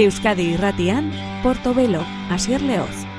Euskadi Irratian, Portobelo, Asier Leoz.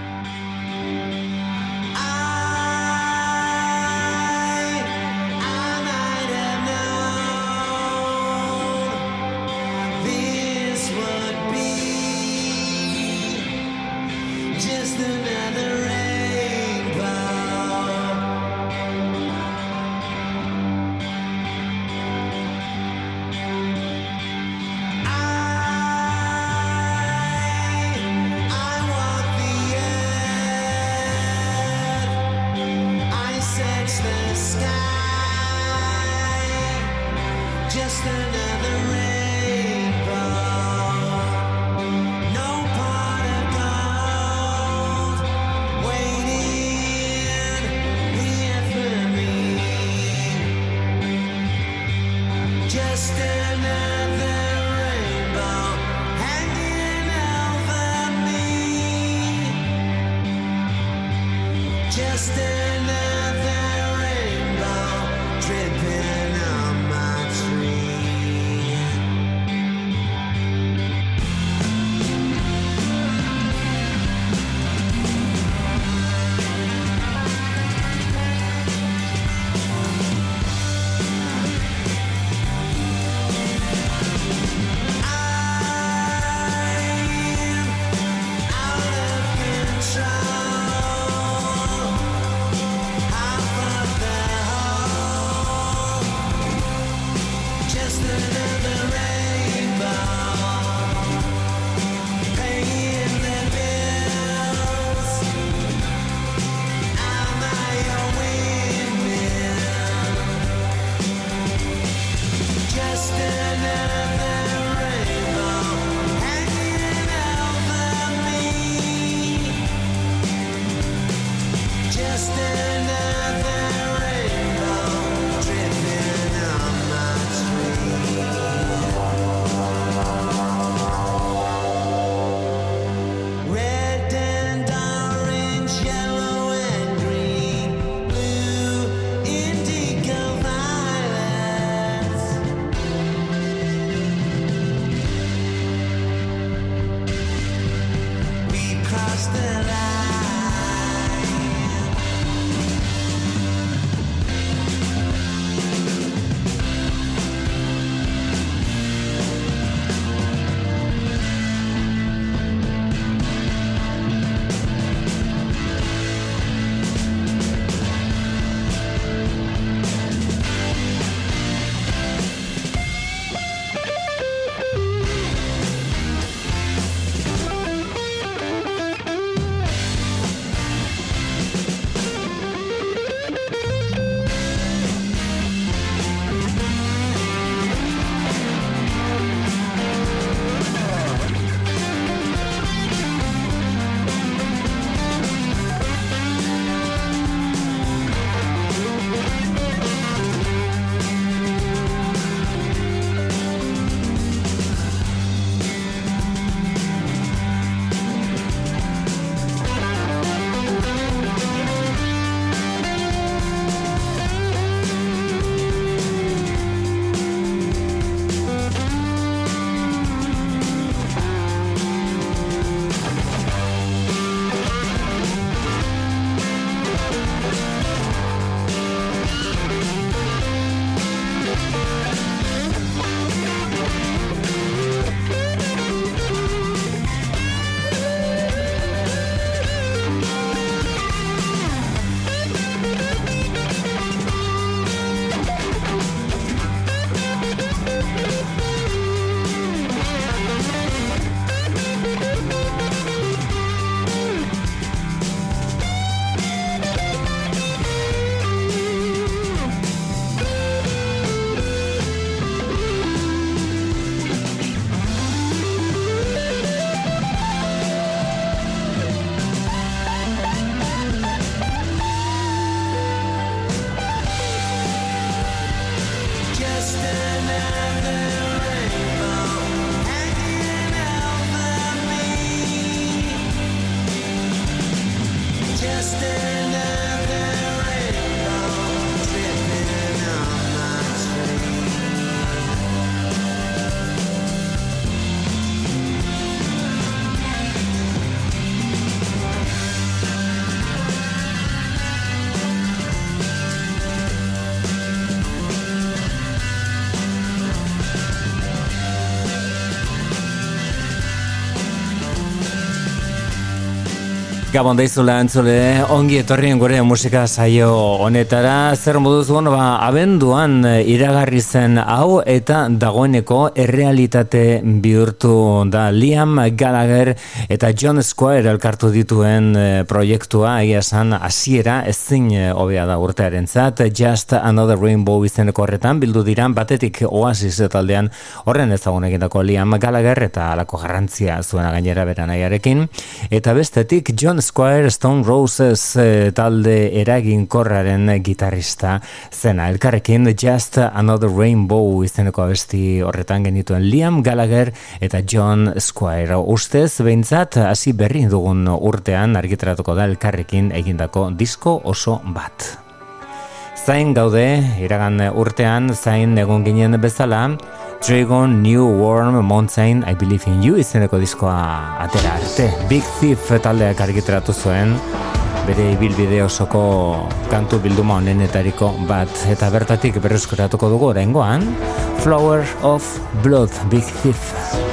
Gabon daizula entzule, ongi etorrien gure musika saio honetara, zer moduz ba, abenduan iragarri zen hau eta dagoeneko errealitate bihurtu da. Liam Gallagher eta John Squire elkartu dituen eh, proiektua, egia esan hasiera ezin eh, hobea da urtearen zat, Just Another Rainbow izeneko horretan, bildu diran batetik oasis taldean. Horren ezagun egindako Liam Gallagher eta alako garrantzia zuena gainera beranaiarekin, eta bestetik John Squire Stone Roses e, talde eraginkorraren gitarrista zena. Elkarrekin Just Another Rainbow izeneko abesti horretan genituen Liam Gallagher eta John Squire. Ustez, behintzat, hasi berri dugun urtean argitaratuko da elkarrekin egindako disko oso bat. Zain gaude, iragan urtean, zain egon ginen bezala, Dragon New Warm Mountain I Believe in You izeneko diskoa atera arte. Big Thief taldeak argiteratu zuen bere ibilbide osoko kantu bilduma honenetariko bat eta bertatik berrezkoratuko dugu oraingoan Flower of Blood Big Thief.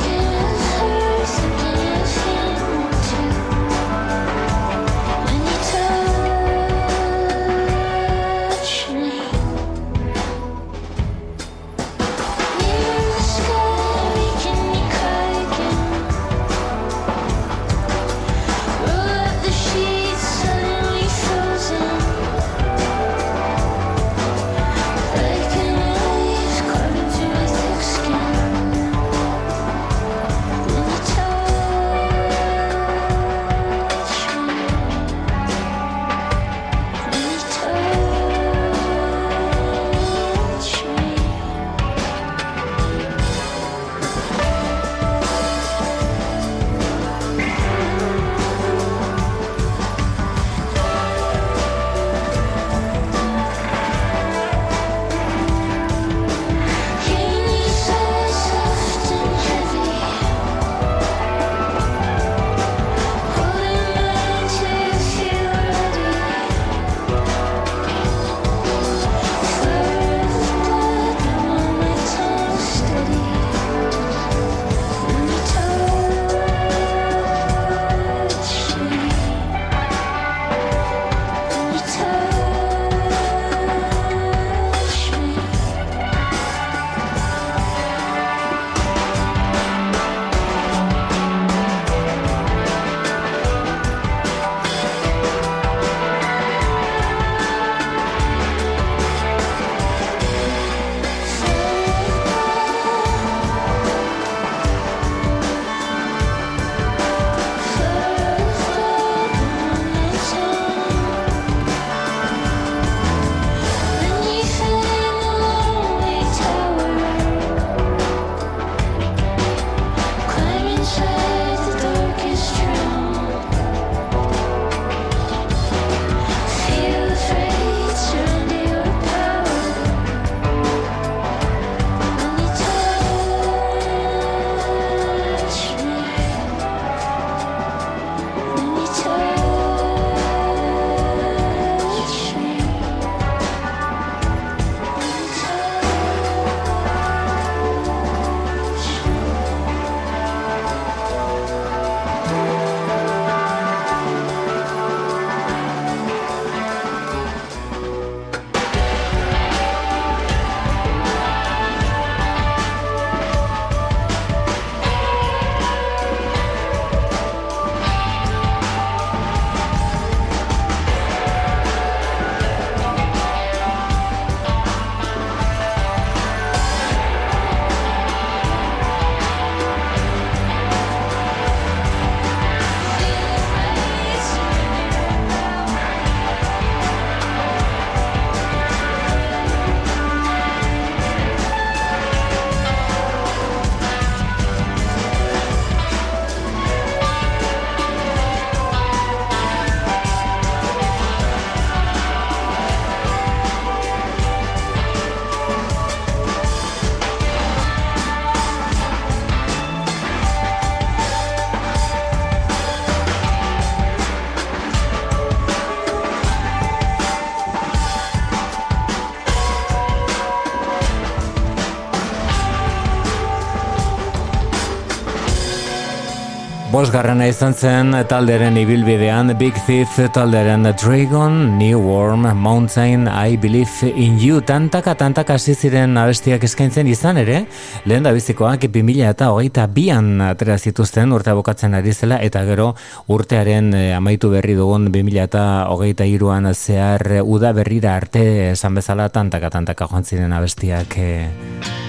Bosgarrena izan zen talderen ibilbidean Big Thief talderen Dragon, New Worm, Mountain, I Believe in You tantaka tantaka ziren abestiak eskaintzen izan ere lehen da bizikoak 2000 eta hogeita bian atera zituzten urte abokatzen ari zela eta gero urtearen eh, amaitu berri dugun 2000 eta hogeita iruan zehar uda berrira arte esan bezala tantaka tantaka joan ziren abestiak eh,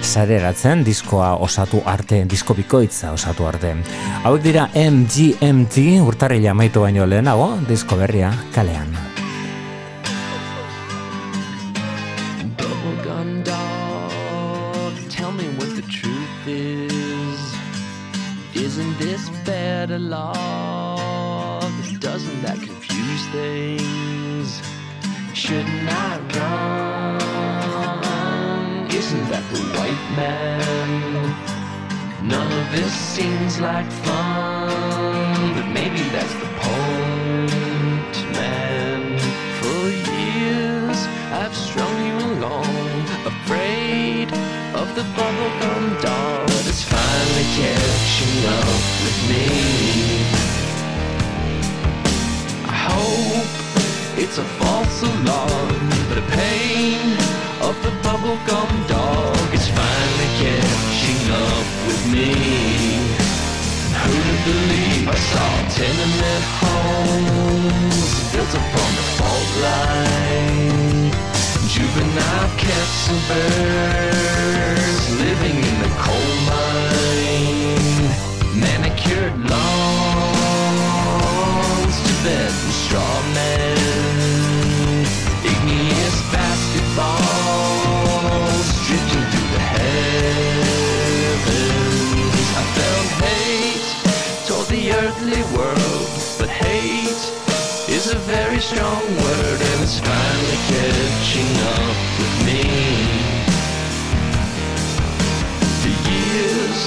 sareratzen diskoa osatu arte, disko bikoitza osatu arte. Hauek dira MGMT urtarrila maitu baino lehenago, disko berria kalean. Shouldn't I run? Isn't that the white man? This seems like fun, but maybe that's the point, man. For years I've strung you along, afraid of the bubblegum doll that's finally catching up with me. I hope it's a false alarm, but the pain of the bubblegum dog is finally catching up with me. Who'd believe I saw tenement homes built upon the fault line? Juvenile birds living in the coal mine. World. But hate is a very strong word, and it's finally catching up with me. The years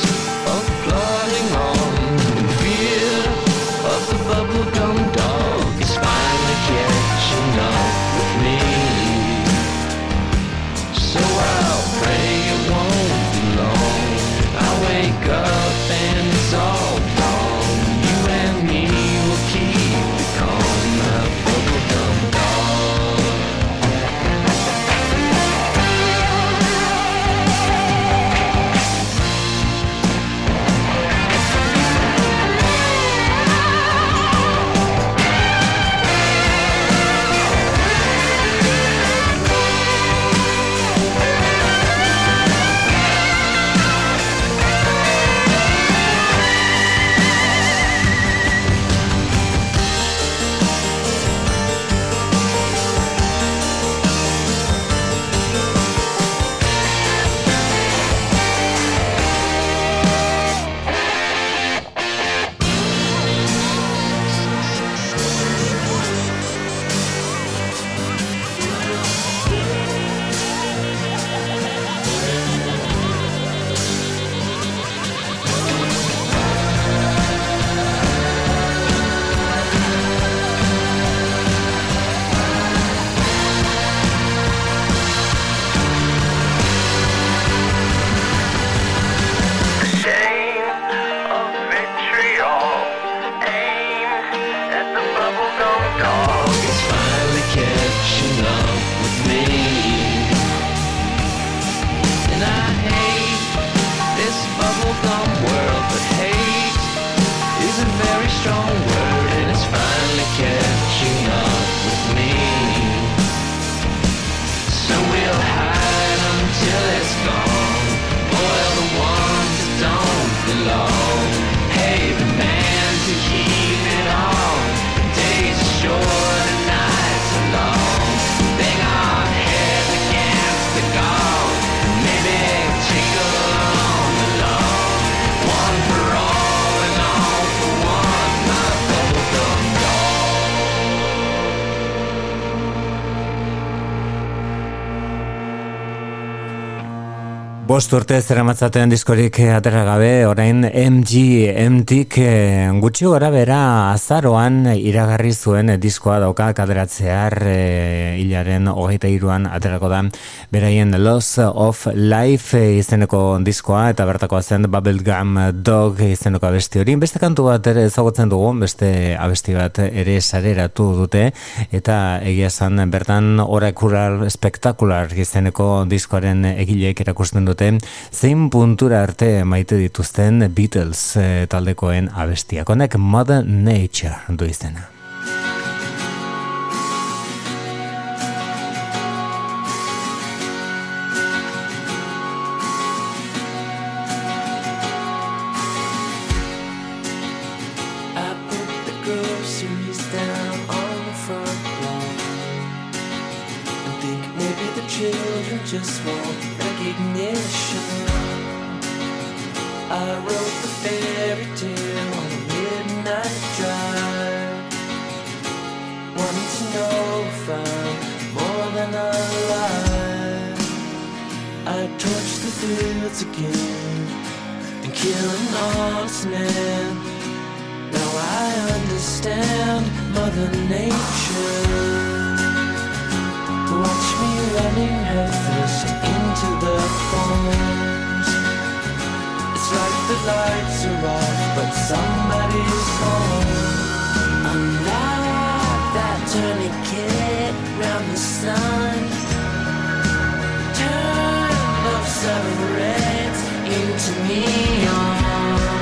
Bost urte zera diskorik atera gabe, orain MGMtik eh, gutxi gora bera azaroan iragarri zuen diskoa dauka kaderatzear e, hilaren hogeita iruan aterako da beraien Loss of Life izeneko diskoa eta bertako zen Bubblegum Dog izeneko abesti hori. Beste kantu bat ere ezagutzen dugu, beste abesti bat ere sareratu dute eta egia esan bertan orakural spektakular izeneko diskoaren egileek erakusten du dute zein puntura arte maite dituzten Beatles e, taldekoen abestiak. Honek Mother Nature du izena. Understand Mother Nature. Watch me running headfirst into the thorns. It's like the lights are off, but somebody's home. I'm like that tourniquet round the sun. Turn seven reds into neon.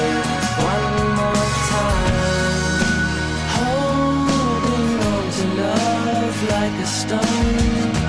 like a stone.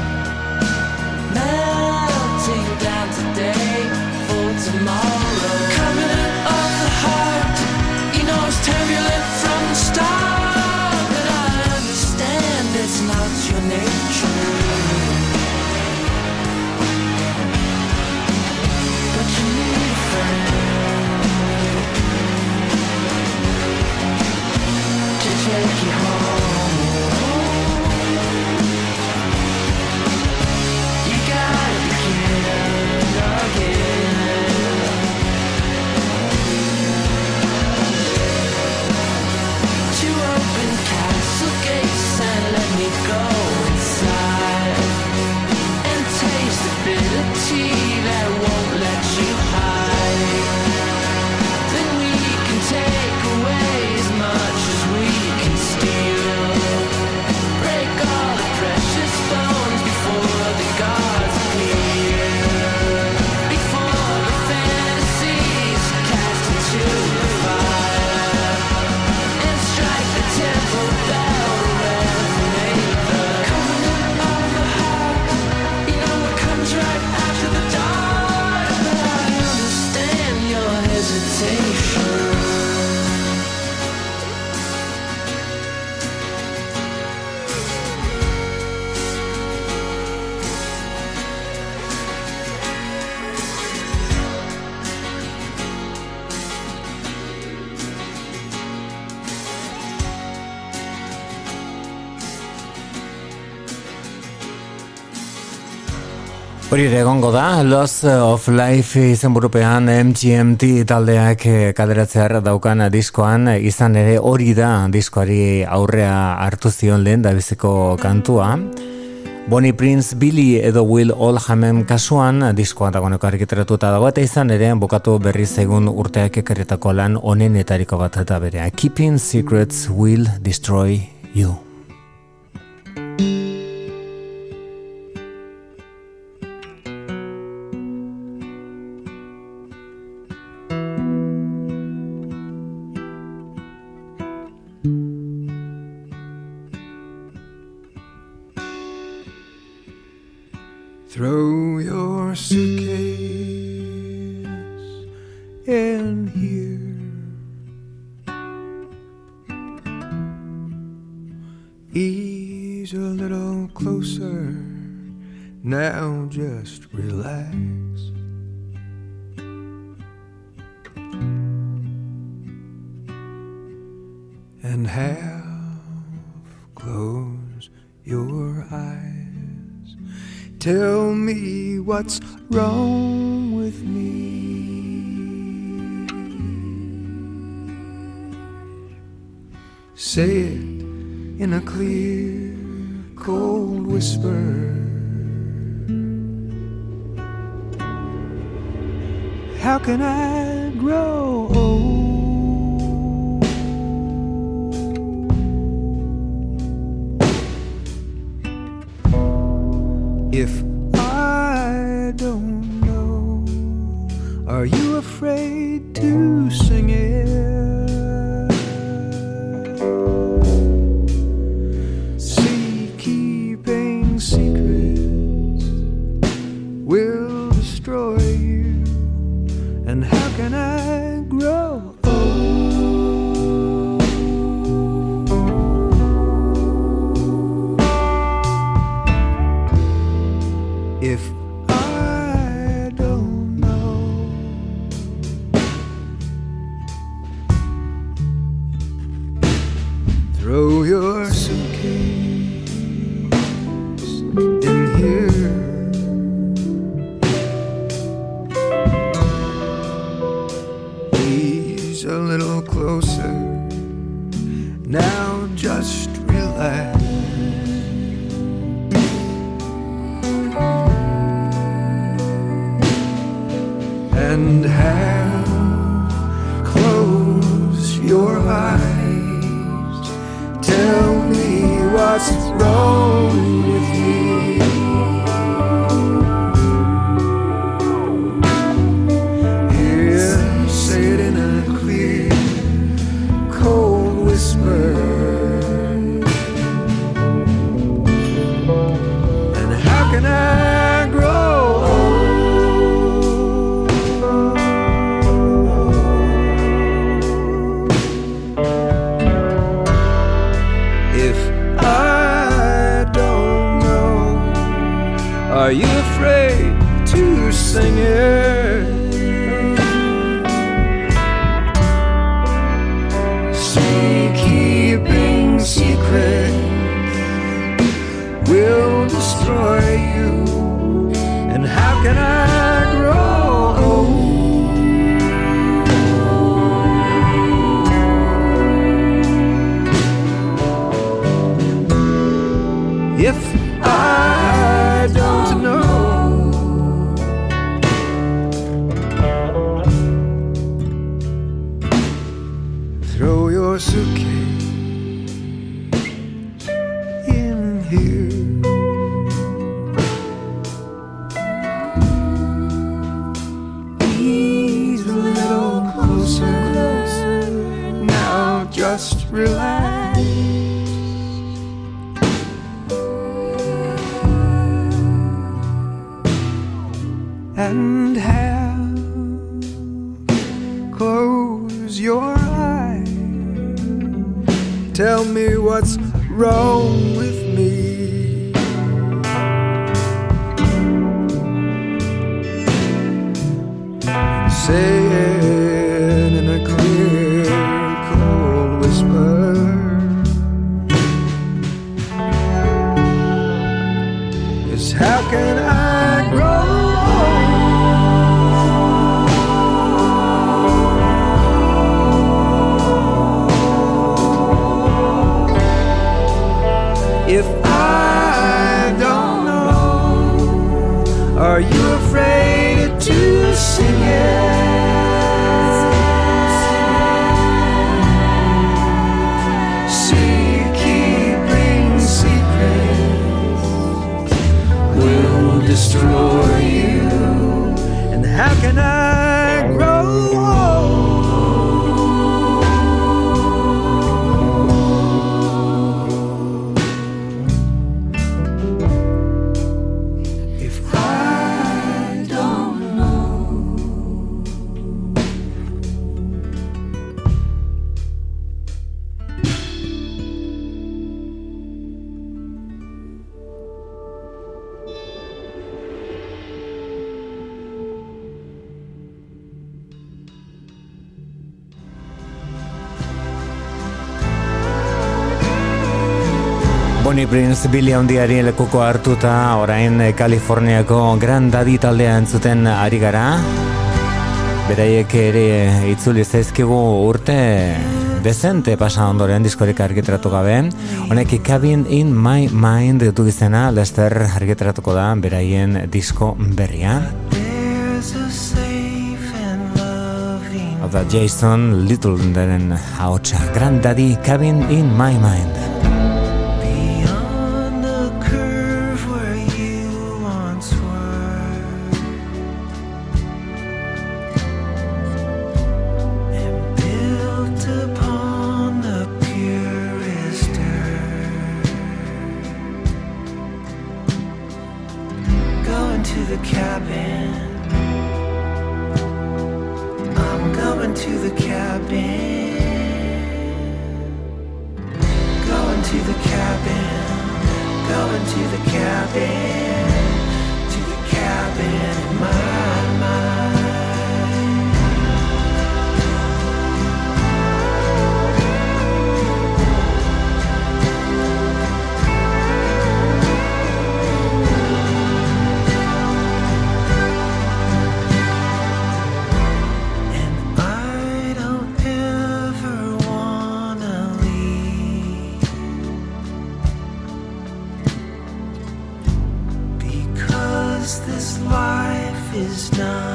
Hori ere egongo da, Loss of Life izen MGMT taldeak eh, kaderatzear daukan diskoan, izan ere hori da diskoari aurrea hartu zion lehen da biziko kantua. Bonnie Prince, Billy edo Will Oldhamem kasuan diskoa dagoeneko argiteratuta dago eta izan ere bokatu berri zegun urteak ekarretako lan onenetariko bat eta berea. Keeping secrets will destroy you. Billy handiari lekuko hartuta orain Kaliforniako Grand Daddy taldea entzuten ari gara Beraiek ere itzuli zaizkigu urte Dezente pasa ondoren diskorik argitratu gabe. Honek Cabin in My Mind dutu gizena, Lester argitratuko da beraien disko berria. Oda Jason Little deren haotxa. Granddaddy Cabin in My Mind. to the cabin. I'm going to the cabin. Going to the cabin. Going to the cabin. To the cabin. My now.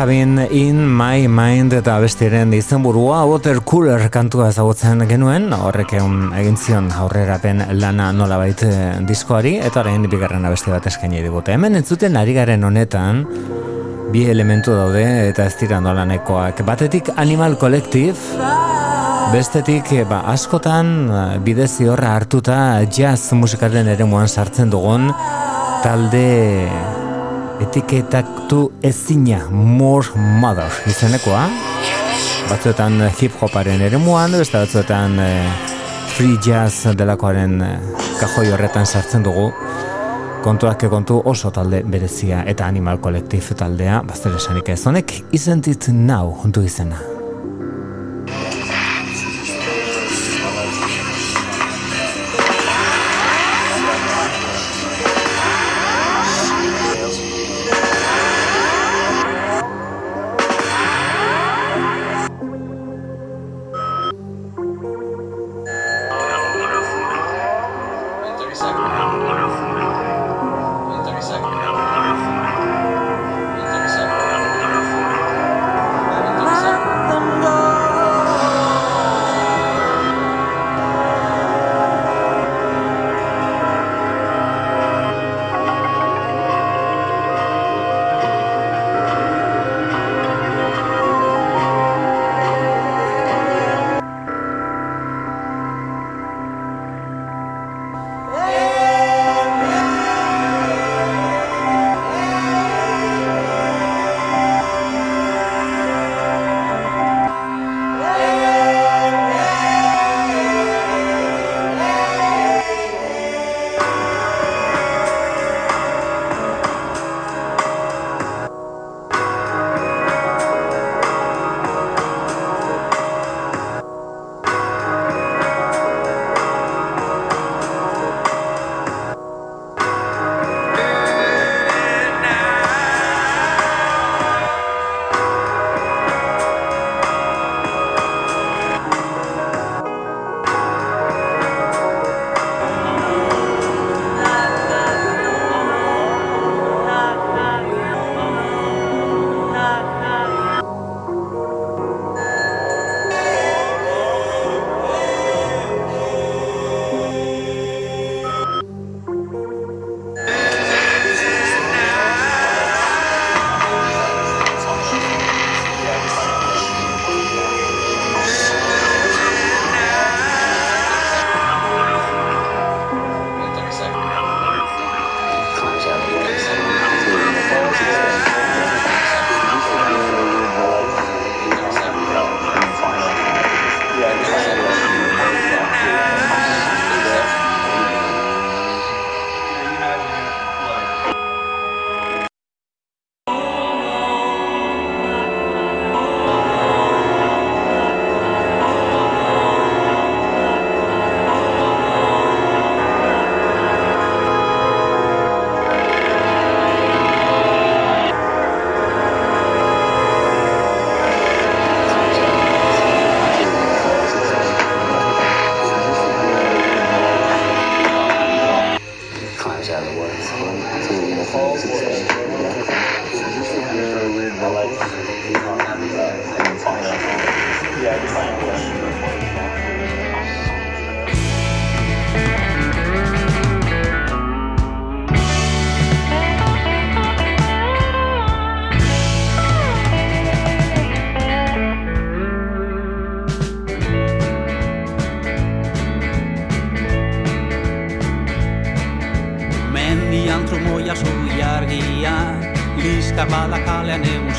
In my mind eta bestiren izenburua water cooler kantua ezagutzen genuen. Horrek egin zion aurrerapen lana nola baita eh, diskoari eta horrein bigarren abesti bat eskaini digute. Hemen entzuten ari garen honetan bi elementu daude eta ez dira nolanekoak batetik animal collective bestetik ba, askotan eh, bidezi horra hartuta jazz musikaren ere sartzen dugun talde etiketaktu ezina More Mother izenekoa. Batzuetan hip hoparen ere muan beste batzuetan eh, free jazz delakoaren eh, kajoi horretan sartzen dugu. Kontuak kontu oso talde berezia eta animal kolektif taldea bazter esanik ez honek izentit nau du izena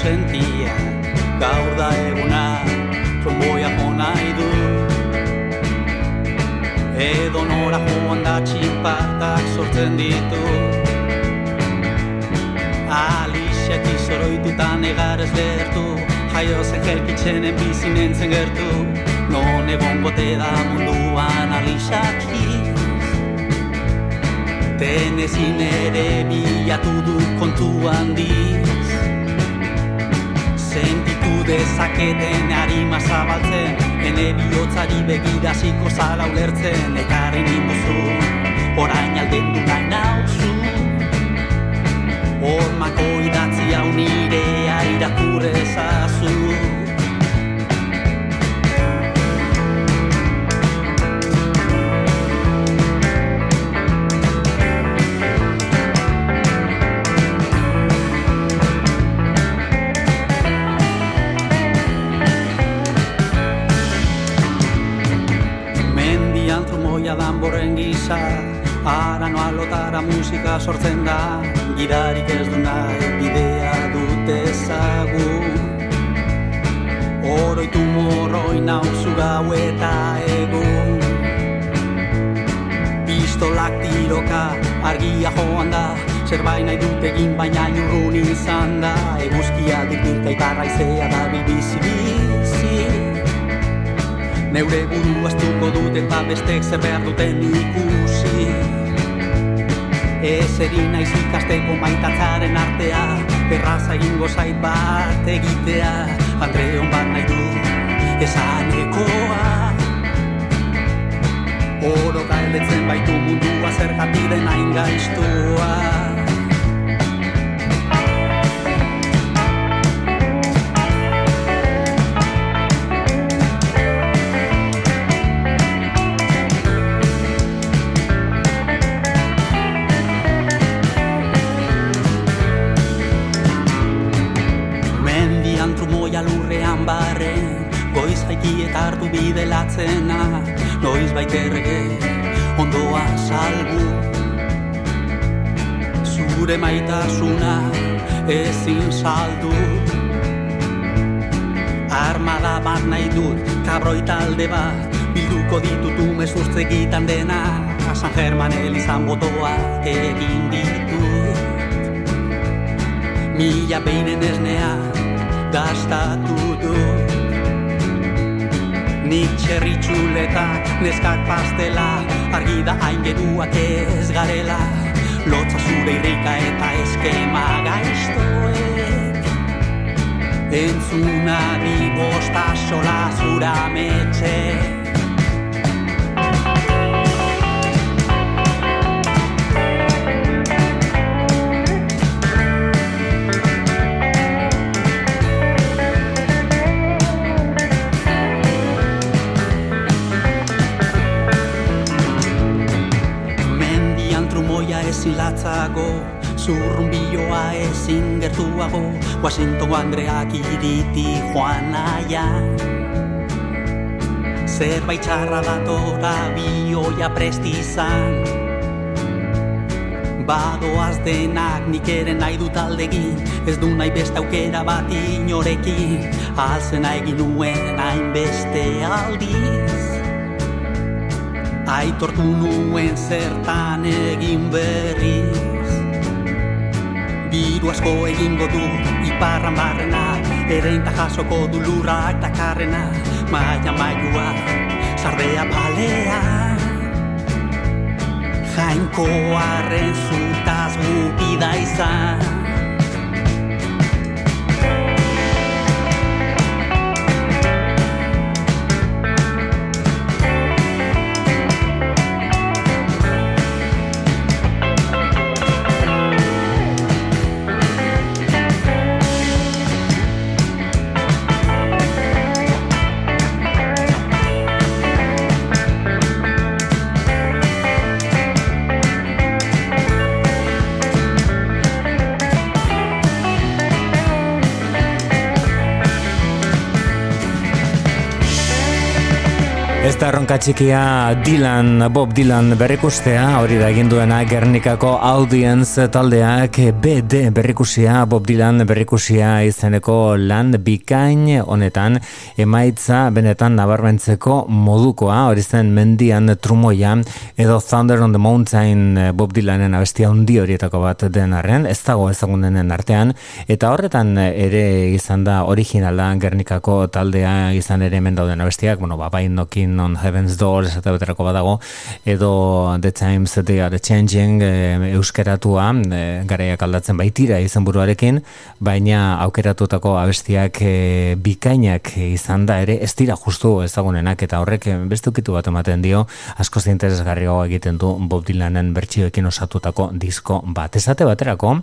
sentia Gaur da eguna tromboia jona idu Edo nora joan da txinpartak sortzen ditu. Alixak izoroitutan egar ez lertu Jaio zen jelkitzenen bizinen zen gertu. Non egon gote da munduan alixak Tenezin ere bilatu du kontuan diz Sentitu dezaketen harima zabaltzen Ene bihotzari begiraziko zala ulertzen Ekarri ninduzu, orain alden du nahi nauzu. Hormako idatzi hau nirea irakurrezazu Ara lotara musika sortzen da. Gidarik ez du nahi bidea dute zagu Oroitu morroi nauzu gau eta egun. Pistolak tiroka argia joan da. Zerbait nahi dut egin baina jurrun izan da. Eguzkia dikdurka itarra izea da bibizi bizi. Neure buru astuko dut eta bestek zer behar duten ikusi Ez naiz ikasteko maitatzaren artea. Erraza egingo zait bat egitea. Andre hon bat nahi du esanekoa. Oro galdetzen baitu mundua zer den hain gaiztua Zure maitasuna ezin saldu. Armada bat nahi dut kabroi talde bat Bilduko ditut umezurtze gitan dena San German elizan botoa egin ditut. Mila beinen esnea gastatu dut. Nik txerri txuletak, neskak pastela Argi da hain geruak ez garela Lotza zure irrika eta eskema gaiztoek. Entzuna di bosta sola zura metxek latzago Zurrun biloa ezin gertuago Washington Andreak iriti joan aia Zerbait txarra datora bioia prestizan. Badoaz denak nik ere nahi dut aldegin Ez du nahi beste aukera bat inorekin. Alzena egin nuen hain beste aldiz aitortu nuen zertan egin berriz. Biru asko egingo du iparran barrena Ereinta jasoko du lurra eta Maia maiua, sardea palea. Jainko arren zutaz gupida izan erronka txikia Dylan, Bob Dylan berrikustea, hori da egin duena Gernikako Audience taldeak. BD berrikusia, Bob Dylan berrikusia izeneko lan bikain honetan emaitza benetan nabarmentzeko modukoa, hori zen mendian trumoia edo Thunder on the Mountain Bob Dylanen abestia hundi horietako bat denarren, ez dago ezagundenen artean, eta horretan ere izan da originala Gernikako taldea izan ere hemen dauden abestiak, bueno, ba, bain nokin Heaven's Doors eta beterako badago edo The Times They Are Changing e, euskeratua e, garaiak aldatzen baitira izan buruarekin baina aukeratutako abestiak e, bikainak izan da ere ez dira justu ezagunenak eta horrek beste ukitu bat ematen dio asko zinteresgarrio egiten du Bob Dylanen bertsioekin osatutako disko bat. Esate baterako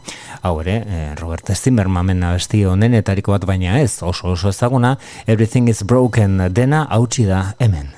hau ere Robert Zimmermanen abesti honenetariko bat baina ez oso oso ezaguna Everything is Broken dena hautsi da hemen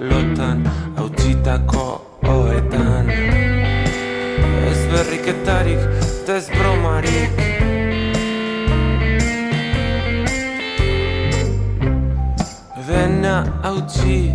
lotan hautsitako oetan. Ez berriketarik, ez bromarik. Dena hautsi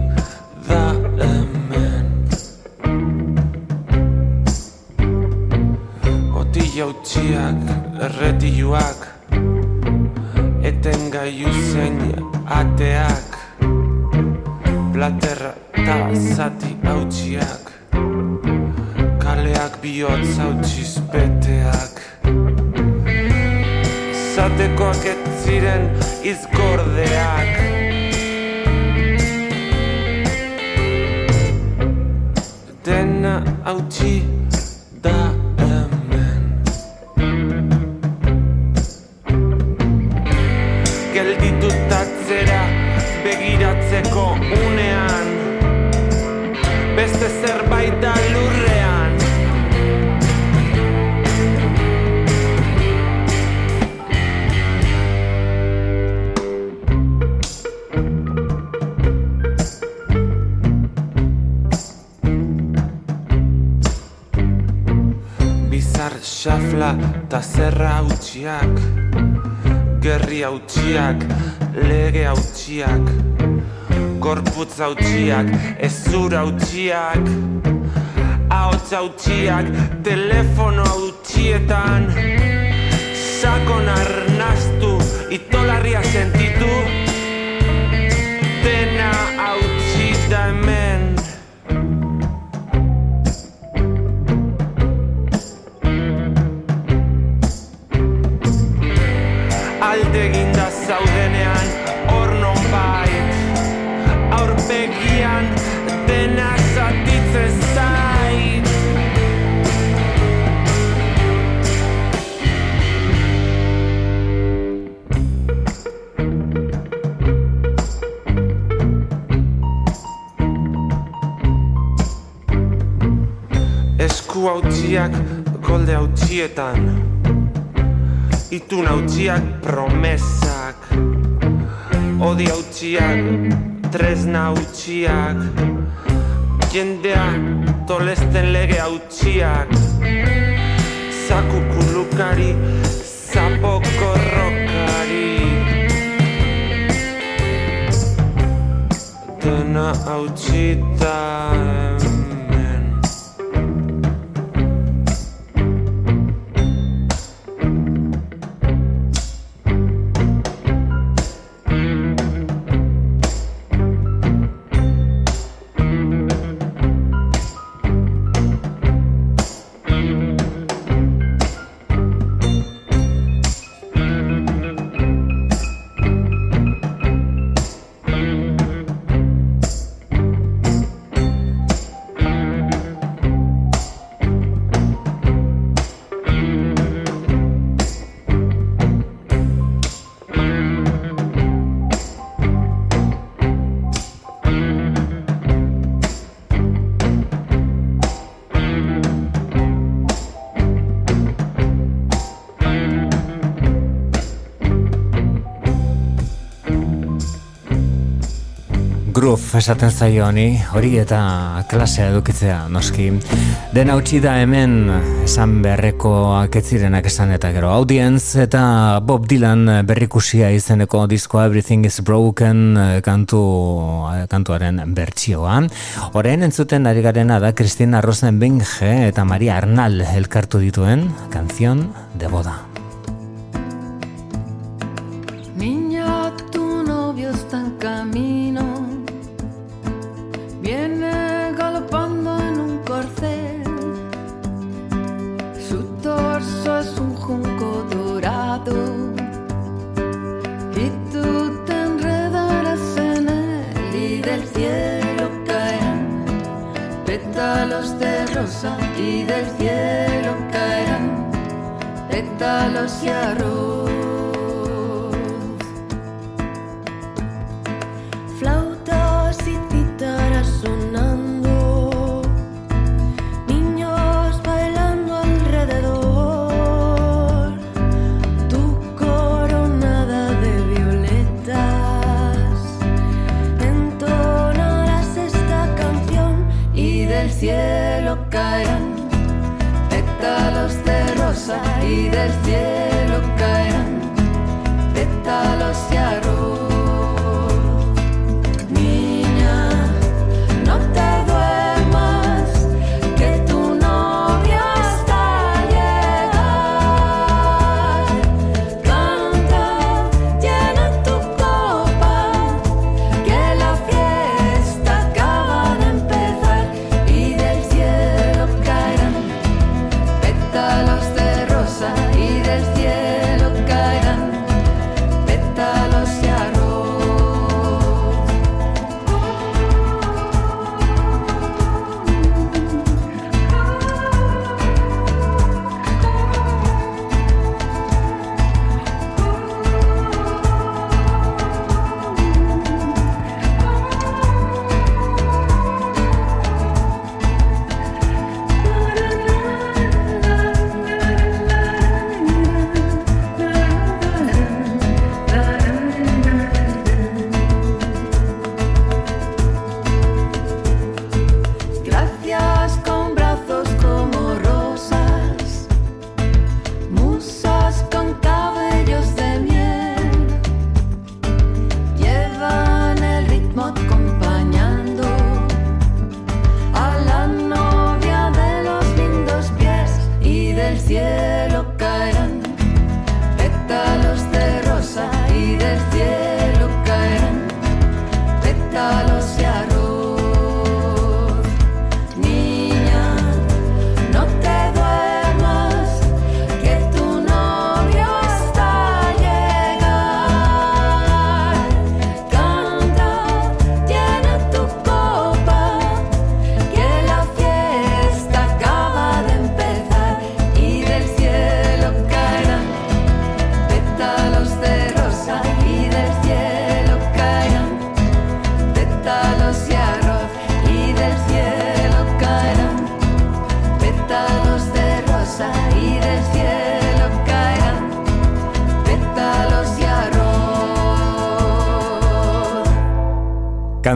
esaten zaio honi, hori eta klasea edukitzea noski. Den hautsi da hemen esan beharrekoak ez zirenak esan eta gero audience eta Bob Dylan berrikusia izeneko disko Everything is Broken kantu, kantuaren bertsioa. Horein entzuten ari garena da Kristina Rosenbinge eta Maria Arnal elkartu dituen kanzion de boda. Y del cielo caerán pétalos y arroz.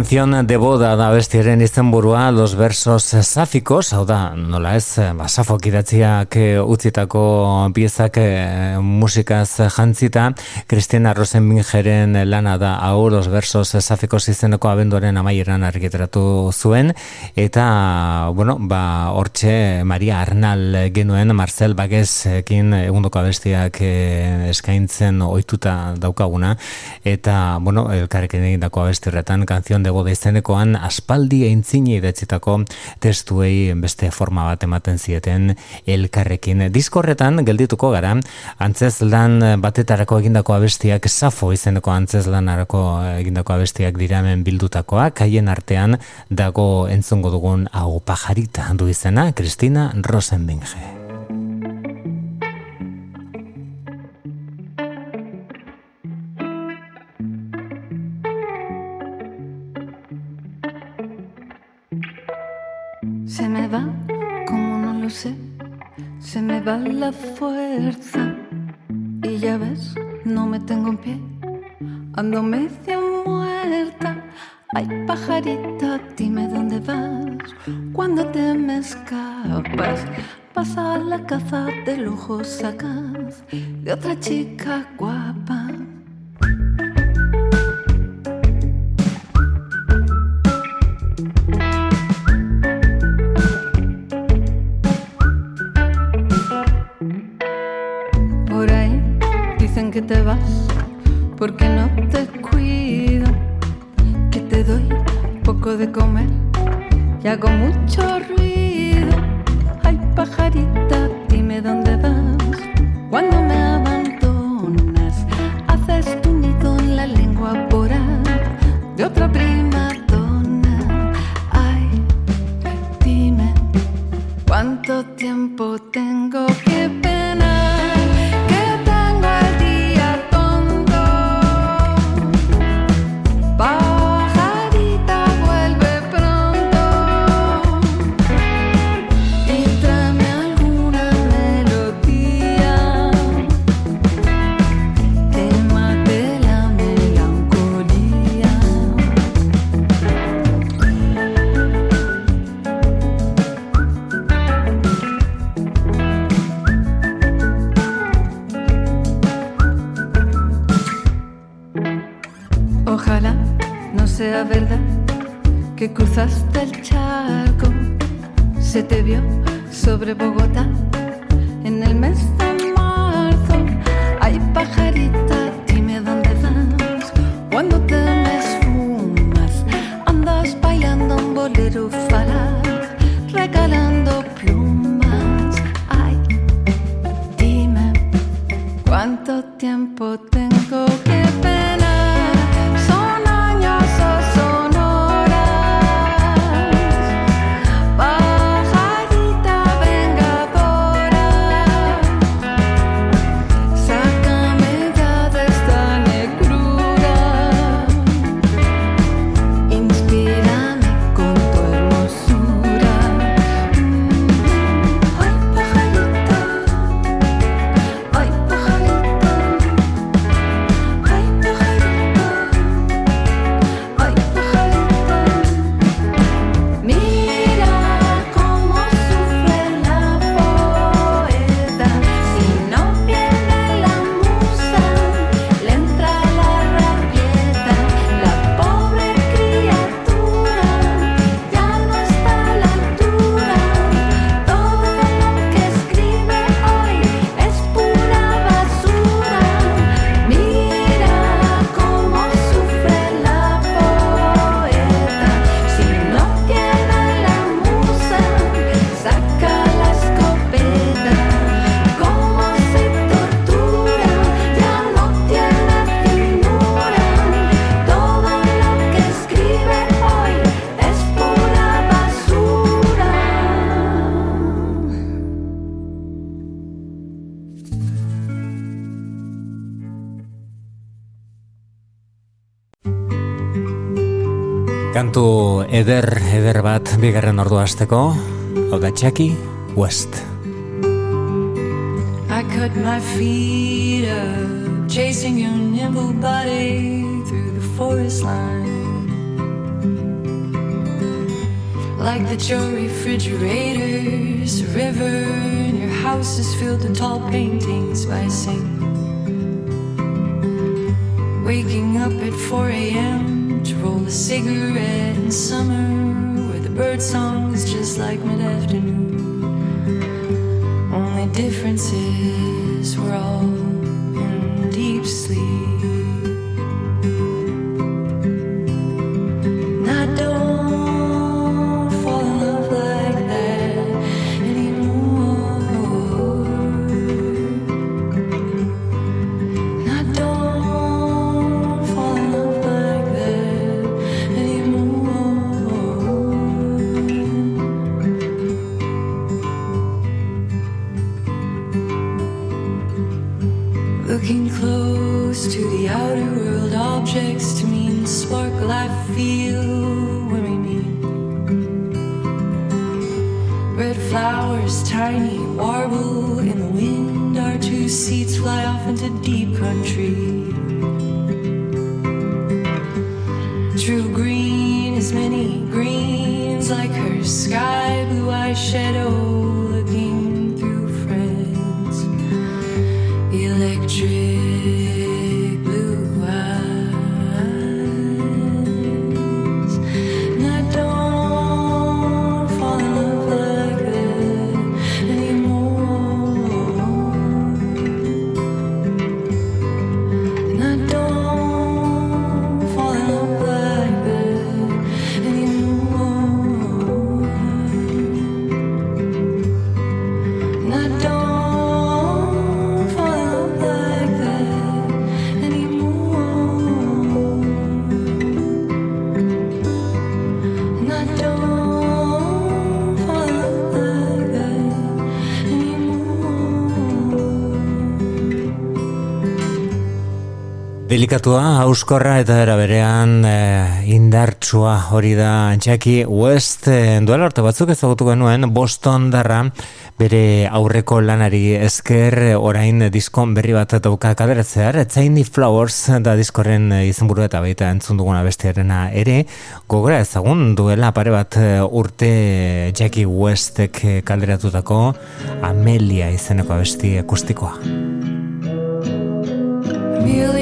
Canción de boda da bestiaren izenburua Los versos sáficos, hau da, nola ez, ba, safok idatziak utzitako piezak e, musikaz jantzita, Cristina Rosenbingeren lana da hau Los versos sáficos izeneko abenduaren amaieran argiteratu zuen, eta, bueno, ba, hortxe Maria Arnal genuen Marcel Bagezekin egundoko abestiak e, eskaintzen ohituta daukaguna, eta, bueno, elkarrekin egindako abestirretan, Canción de boda izenekoan aspaldi eintzine idatzitako testuei beste forma bat ematen zieten elkarrekin. Diskorretan geldituko gara, antzez lan batetarako egindako abestiak safo izeneko antzez lanarako egindako abestiak diramen bildutakoak, haien artean dago entzungo dugun hau pajarita du izena, Kristina Rosenbinge. Va la fuerza y ya ves, no me tengo en pie, ando medio muerta, Ay, pajarita, dime dónde vas. Cuando te me escapas, pasa a la caza de lujo sacas de otra chica guapa. Te vas porque no te cuido, que te doy poco de comer y hago mucho ruido. Ay, pajarita, dime dónde vas. Cuando me sobre Bogotá eder, eder bat bigarren ordu hasteko, West. I cut my feet up, chasing your nimble body through the forest line. Like that your refrigerator's a river and your house is filled with tall paintings by a saint. Waking up at 4 a.m. to roll a cigarette in summer where the bird song is just like mid-afternoon. Only difference is we're all Delikatua, auskorra eta era berean eh, indartsua hori da Jackie West eh, duela arte batzuk ezagutu genuen Boston darra bere aurreko lanari esker orain diskon berri bat dauka kaderatzear Tiny Flowers da diskorren eh, izenburu eta baita entzun duguna bestearena ere gogora ezagun duela pare bat urte Jackie Westek kalderatutako Amelia izeneko abesti akustikoa. Amelia,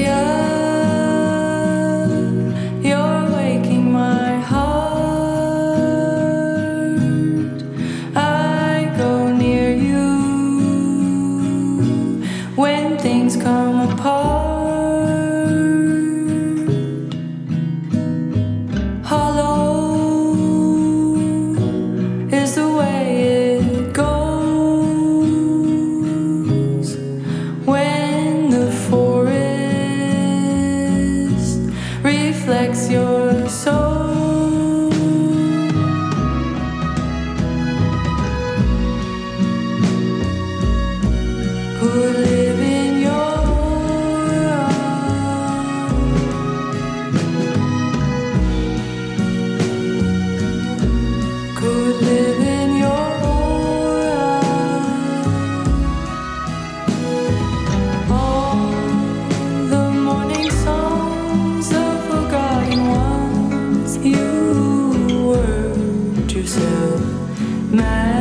to my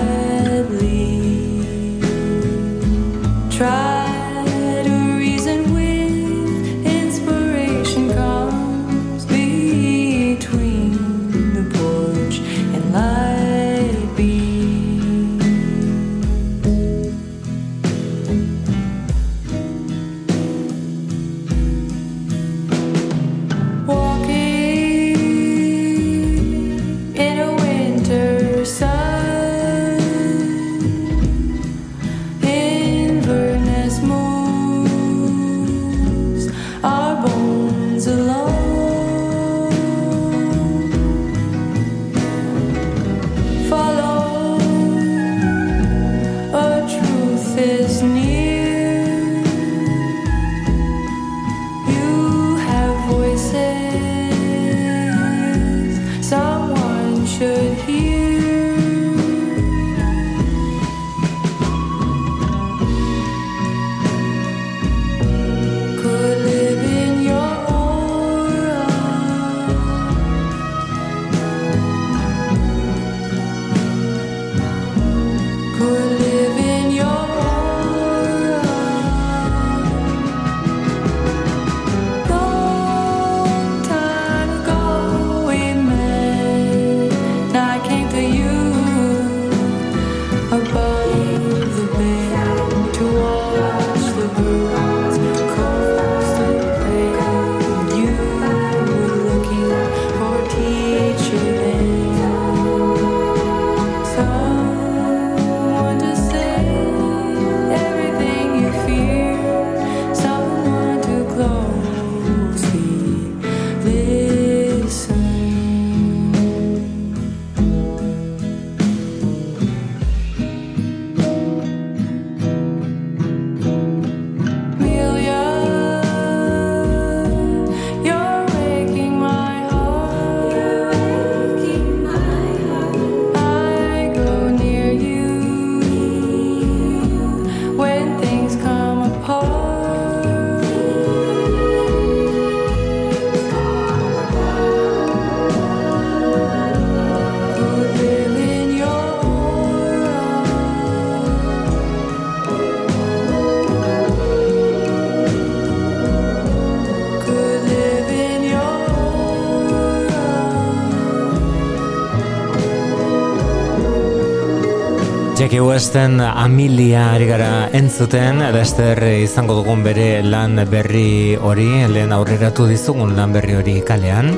Jackie Westen Amelia ari gara entzuten, Lester izango dugun bere lan berri hori, lehen aurreratu dizugun lan berri hori kalean.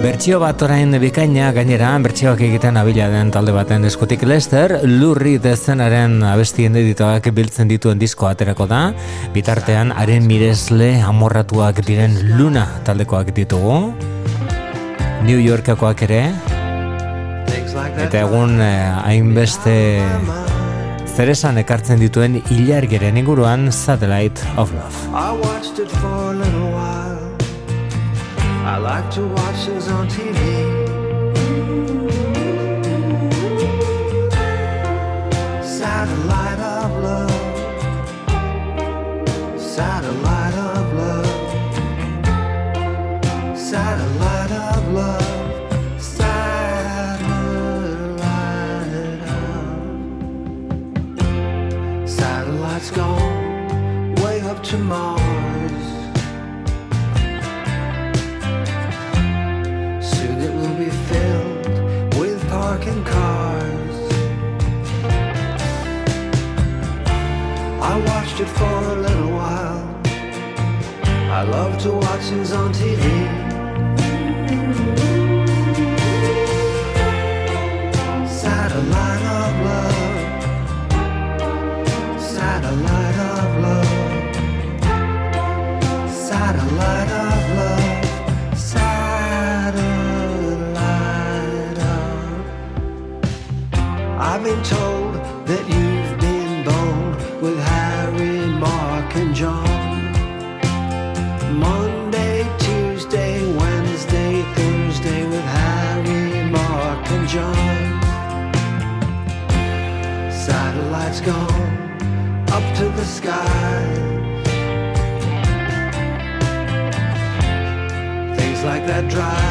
Bertsio bat orain bikaina gainera, bertsioak egiten abila den talde baten eskutik Lester, lurri dezenaren abestien editoak biltzen dituen disko aterako da, bitartean haren miresle amorratuak diren luna taldekoak ditugu, New Yorkakoak ere, Eta egun eh, hainbeste zeresan ekartzen dituen ilargeren inguruan Satellite of Love. I watched it for a little while. I like to watch things on TV. Satellite I love to watch things on TV. That drive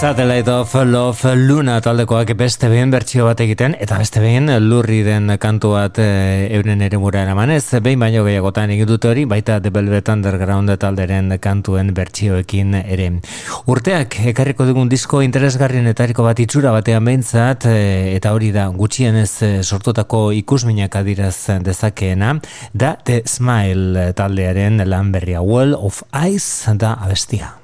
Satellite of Love Luna taldekoak beste behin bertsio bat egiten, eta beste behin lurri den kantu bat e, euren ere mura eramanez, behin baino gehiagotan egin dute hori, baita The Velvet Underground talderen kantuen bertsioekin ere. Urteak ekarriko dugun disko interesgarrien etariko bat itxura batean behintzat, e, eta hori da gutxienez e, sortutako ikusminak adiraz dezakeena, da The Smile taldearen lan berria Wall of Ice da abestia.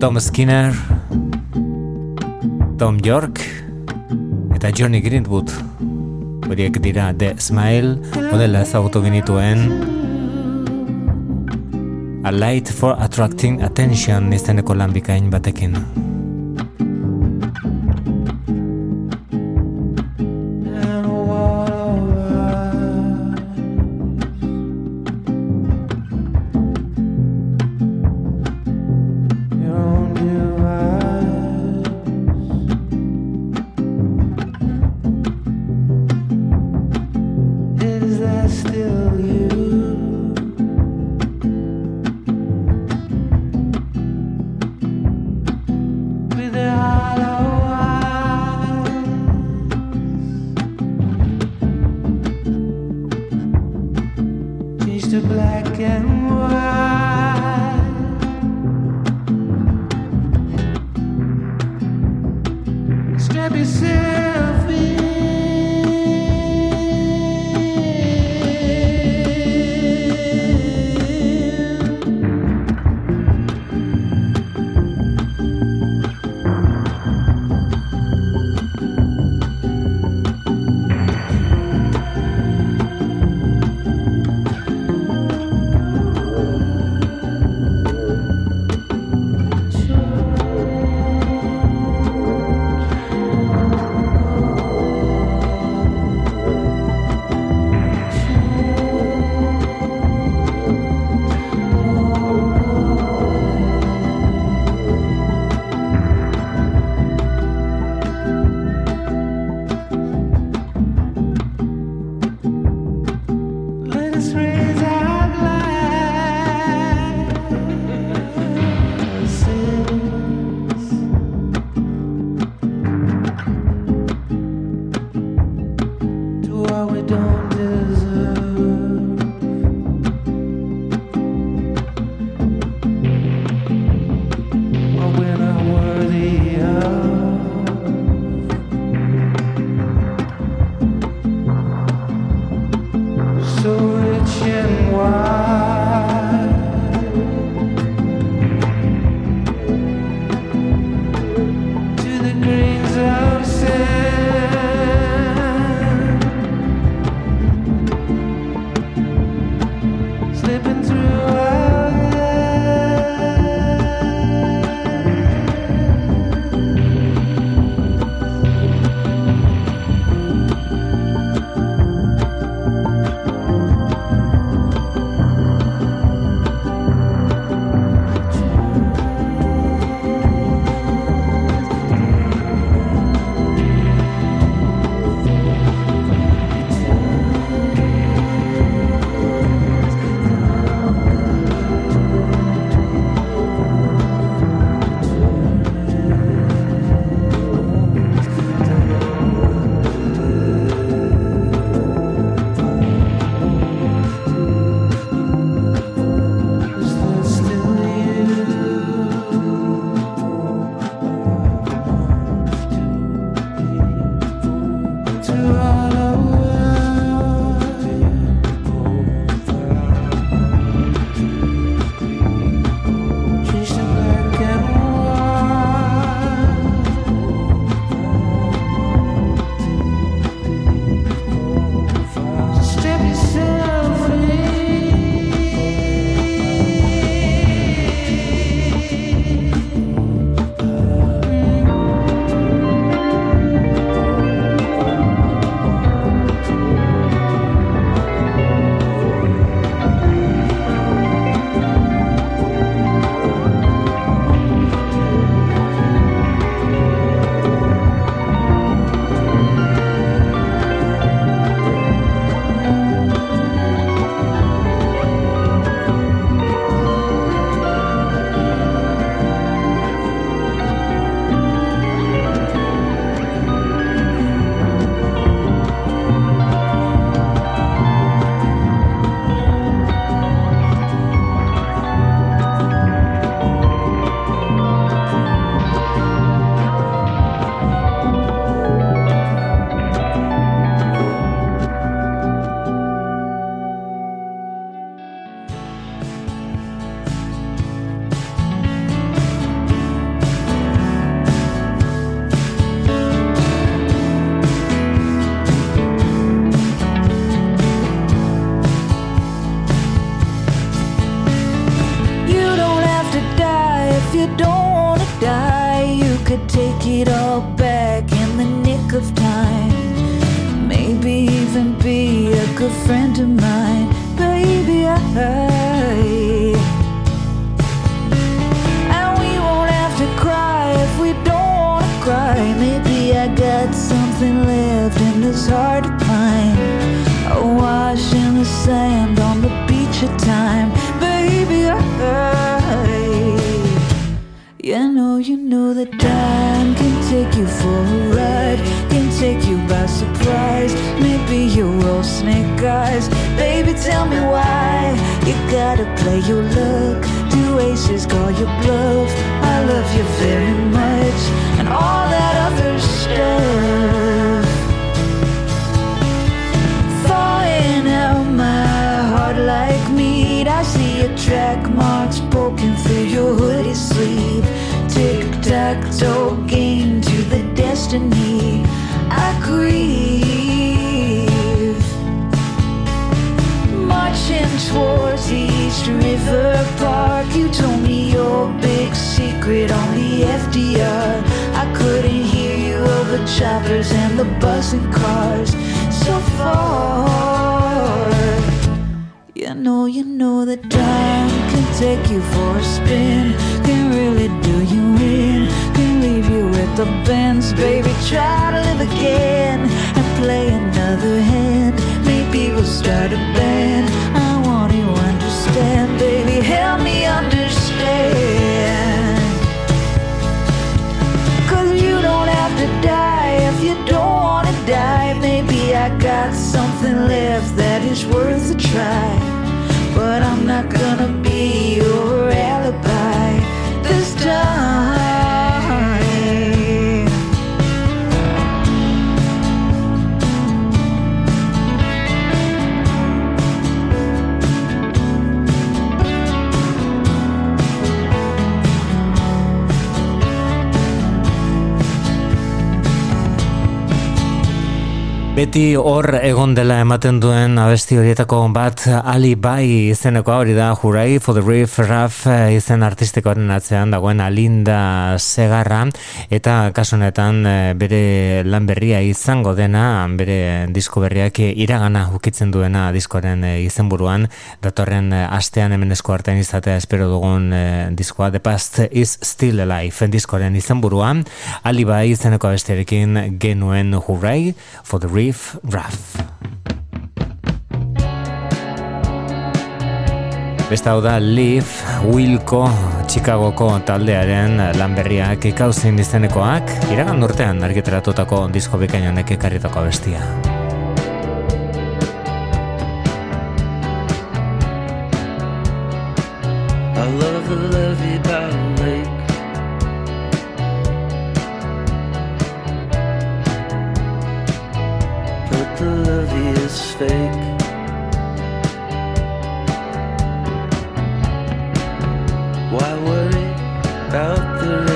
Tom Skinner, Tom York eta Johnny Greenwood. Horiek dira The Smile, modela ezagutu genituen A light for attracting attention izeneko lan bikain batekin. It all back in the nick of time. Maybe even be a good friend of mine, baby. I. And we won't have to cry if we don't wanna cry. Maybe I got something left in this heart of pine. Awash in the sand you for a ride, can take you by surprise. Maybe you're all snake eyes, baby. Tell me why you gotta play your luck. Do aces call your bluff? I love you very much, and all that other stuff. Thawing out my heart like meat. I see your track marks poking through your hoodie sleeve. Tic tac toe game destiny. I grieve. Marching towards East River Park. You told me your big secret on the FDR. I couldn't hear you over choppers and the buzzing cars. So far. You know, you know that time can take you for a spin. Can really do you in. Leave you with the bends, baby. Try to live again and play another hand. Maybe we'll start a band. I want you to understand, baby. Help me understand. Cause you don't have to die if you don't wanna die. Maybe I got something left that is worth a try. But I'm not gonna Beti hor egon dela ematen duen abesti horietako bat Ali Bai izeneko hori da Jurai for the Reef Raff izen artistikoaren atzean dagoen Alinda Segarra. Eta kasu honetan eh, bere lan berria izango dena bere disko berriak iragana ukitzen duena diskoaren eh, izenburuan. Datorren eh, astean hemen esku artean izatea espero dugun diskoa. The Past is Still Alive diskoaren izenburuan Ali Bai izeneko abestiarekin genuen Jurai for the Reef Reef Raff. Besta hau da Leaf Wilco Chicagoko taldearen lanberriak ikauzein izenekoak iragan urtean argiteratutako disko bikainonek ekarritako bestia. I love the levee fake. Why worry about the rain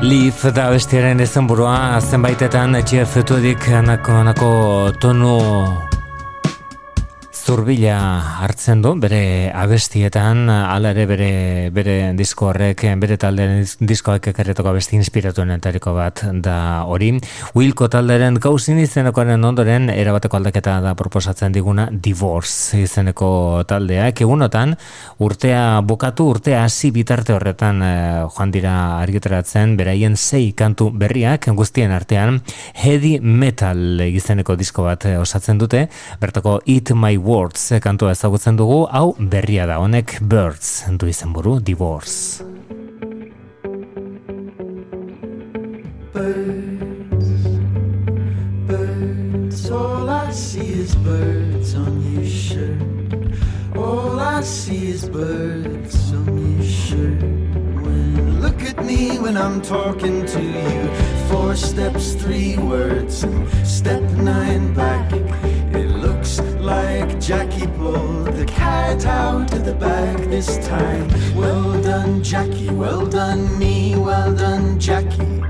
Leaf da bestiaren izenburua zenbaitetan etxea fetuedik nako, nako tonu zurbila hartzen du bere abestietan hala ere bere bere disko horrek bere taldearen diskoak ekarretoko abesti inspiratuenetariko bat da hori. Wilco taldearen gauzin izenekoaren ondoren erabateko aldaketa da proposatzen diguna Divorce izeneko taldeak. Egunotan urtea bukatu urtea hasi bitarte horretan eh, joan dira argitaratzen beraien sei kantu berriak guztien artean. Heavy metal izeneko disko bat eh, osatzen dute. Bertako Eat My Words kantua ezagutzen dugu hau berria da honek Birds du izenburu Divorce Birds, all I see is birds on your shirt. All I see is birds on your shirt. When look at me when I'm talking to you. Four steps, three words, step nine back. It looks like Jackie pulled the cat out of the bag this time. Well done, Jackie. Well done, me. Well done, Jackie.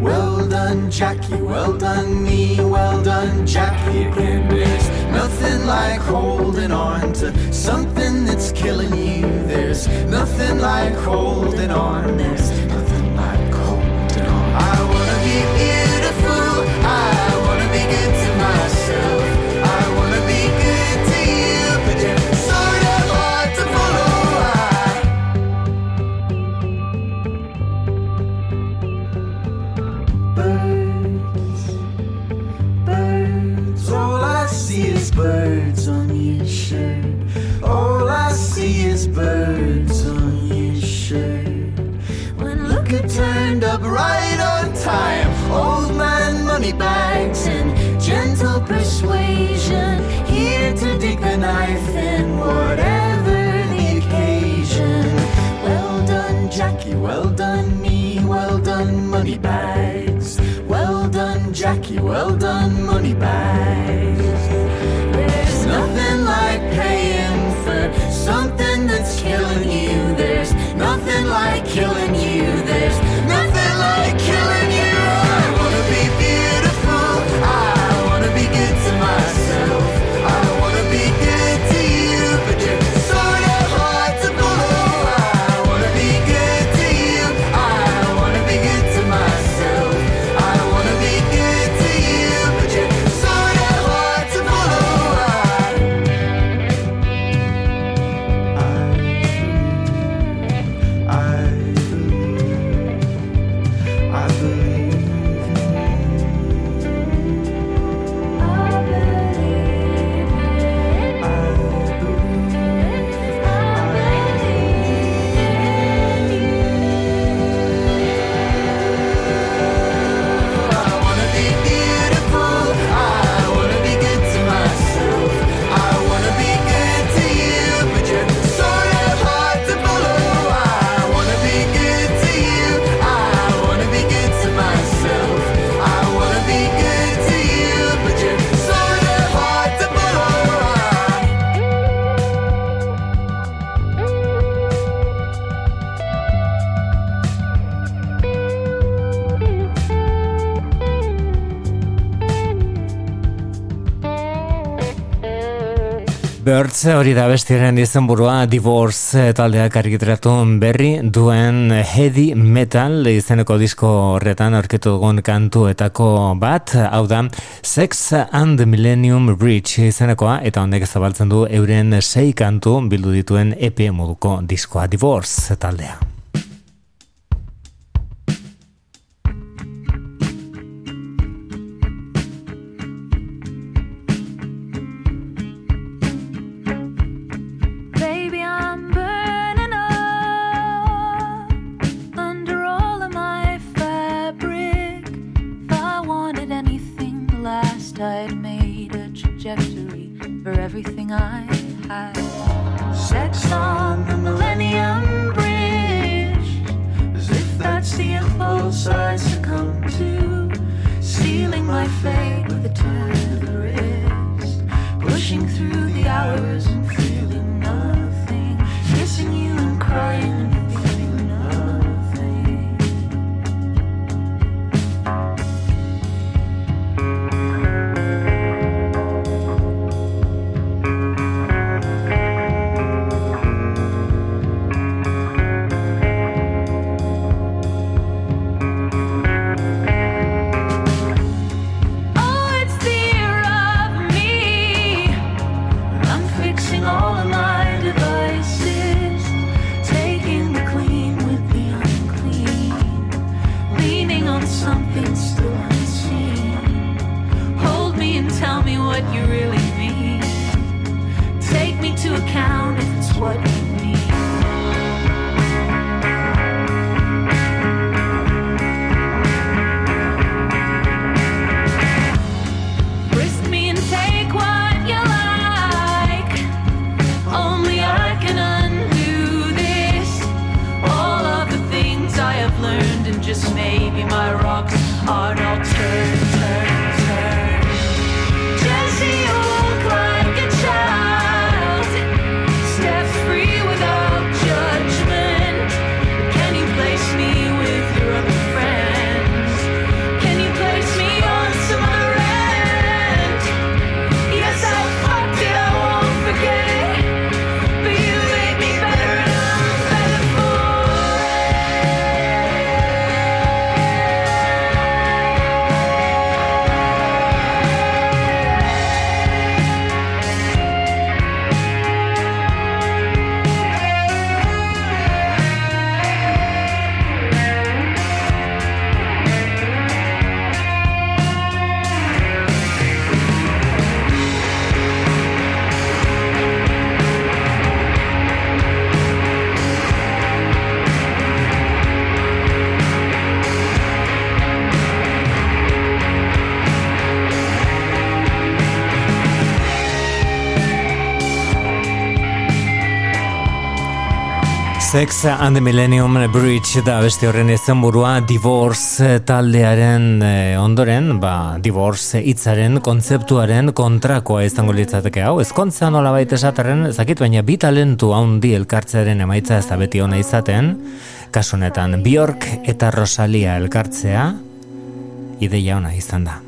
Well done, Jackie. Well done, me. Well done, Jackie. Again, there's nothing like holding on to something that's killing you. There's nothing like holding on. There's nothing like holding on. I wanna be beautiful. I wanna be good birds on your shirt. All I see is birds on your shirt. When Looker turned up right on time, old man money bags and gentle persuasion, here to dig the knife in whatever the occasion. Well done, Jackie. Well done, me. Well done, money bags. Well done, Jackie. Well done, money Hori da bestiaren izen burua Divorce taldeak argitratu berri duen heavy metal izeneko disko horretan aurketu dugun kantuetako bat, hau da Sex and the Millennium Bridge izenekoa eta honek zabaltzen du euren sei kantu bildu dituen EP moduko diskoa Divorce taldea. Sex and the Millennium Bridge da beste horren izenburua Divorce taldearen eh, ondoren, ba, Divorce hitzaren kontzeptuaren kontrakoa izango litzateke hau. Ezkontza nola baita esataren, zakit baina bi talentu haundi elkartzearen emaitza ez da beti ona izaten, kasunetan Bjork eta Rosalia elkartzea, ideia ona izan da.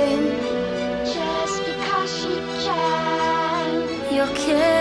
dancing just because she can. You're kidding.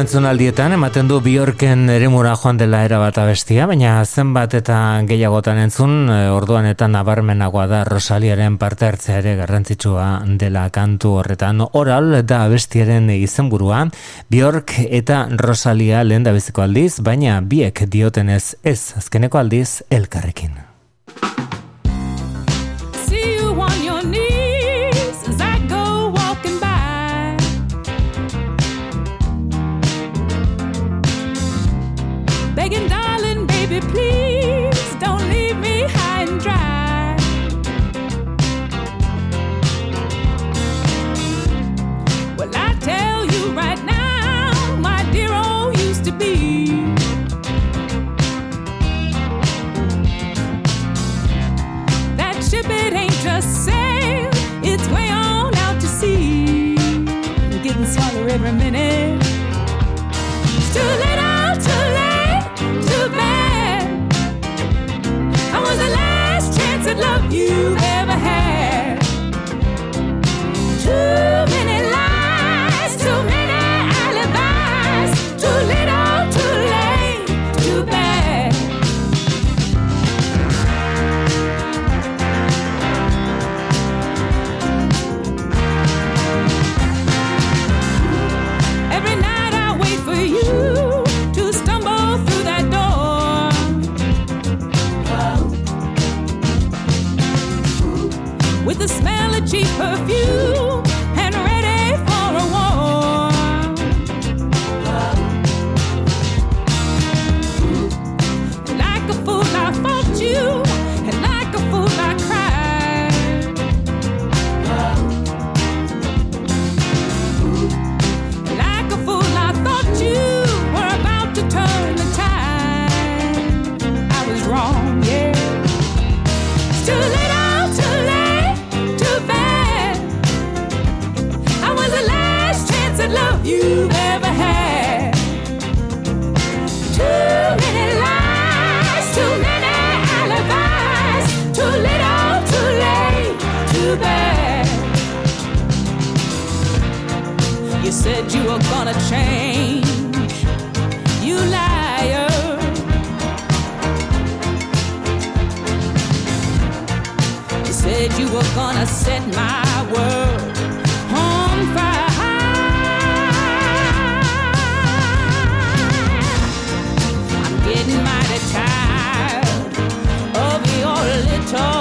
entzunaldietan, ematen du Bjorken eremura joan dela erabat abestia, baina zenbat eta gehiagotan entzun, e, orduan eta nabarmenagoa da Rosaliaren parte hartzea ere garrantzitsua dela kantu horretan. Oral da abestiaren izenburua, Bjork eta Rosalia lehen da aldiz, baina biek diotenez ez azkeneko aldiz elkarrekin. every minute. It's too little, too late, too bad. I was the last chance to love you. perfume. you've ever had. Too many lies, too many alibis, too little, too late, too bad. You said you were gonna change, you liar. You said you were gonna set my world guitar.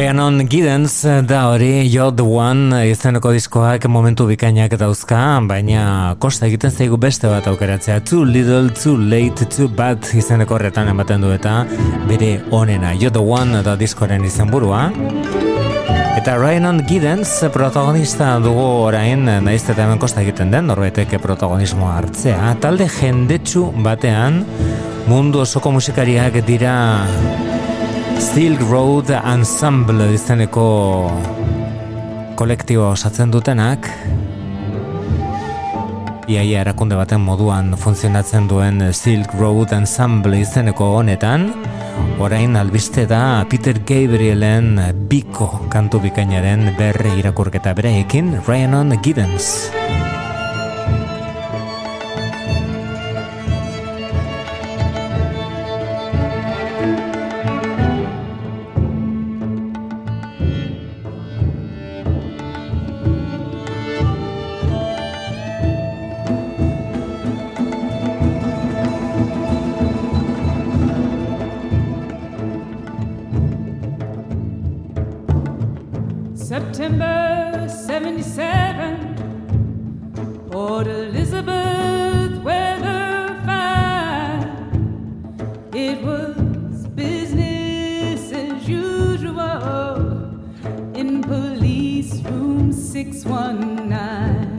Rhiannon Giddens da hori You're the One izeneko diskoak momentu bikainak dauzka, baina kosta egiten zaigu beste bat aukeratzea. Too Little, Too Late, Too Bad izeneko horretan ematen du eta bere onena. You're the One da diskoren izenburua. Eta Rhiannon Giddens protagonista dugu orain, naiz eta hemen kosta egiten den, norbaitek protagonismoa hartzea. Talde jendetsu batean, mundu osoko musikariak dira Silk Road Ensemble izeneko kolektibo osatzen dutenak. Iaia erakunde baten moduan funtzionatzen duen Silk Road Ensemble izeneko honetan. Orain albiste da Peter Gabrielen biko kantu bikainaren berre irakurketa bereekin Rhiannon Giddens 619.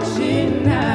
watching now.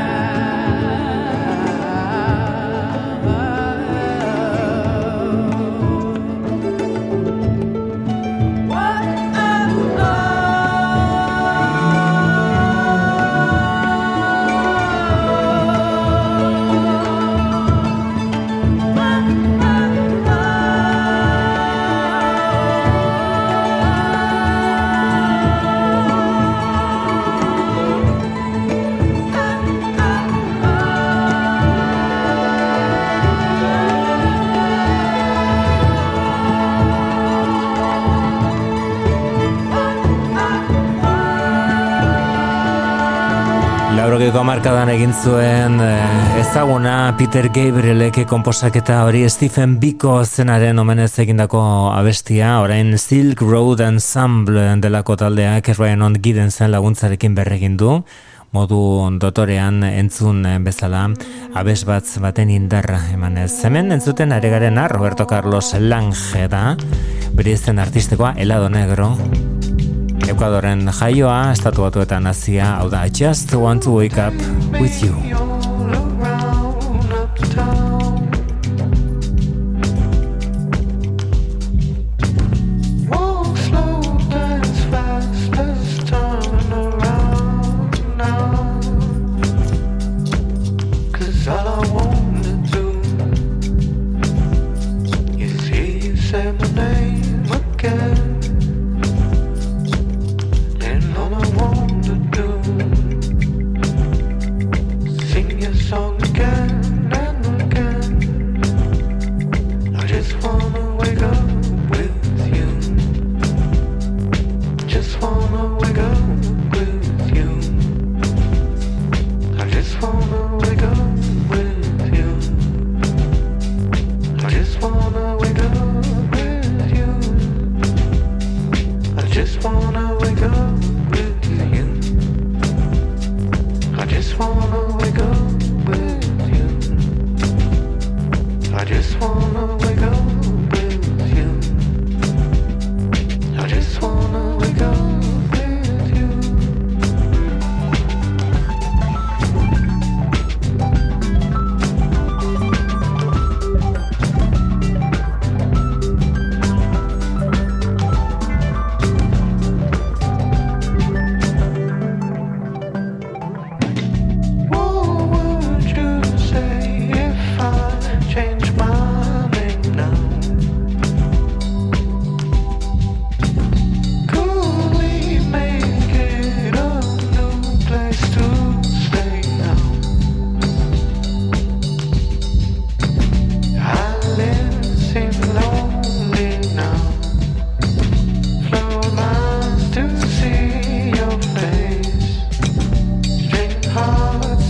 Zuen eh, ezaguna Peter Gabrielek komposaketa hori Stephen Biko zenaren omenez egindako abestia, orain Silk Road Ensemble delako taldeak Ryan On Gidensen laguntzarekin berregin du, modu dotorean entzun bezala abes bat baten indarra emanez. Hemen entzuten aregarena Roberto Carlos Lange da, bere artistikoa Helado Negro, Ekuadoren jaioa, estatu batuetan hazia, hau da, just want to wake up with you.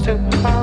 to find.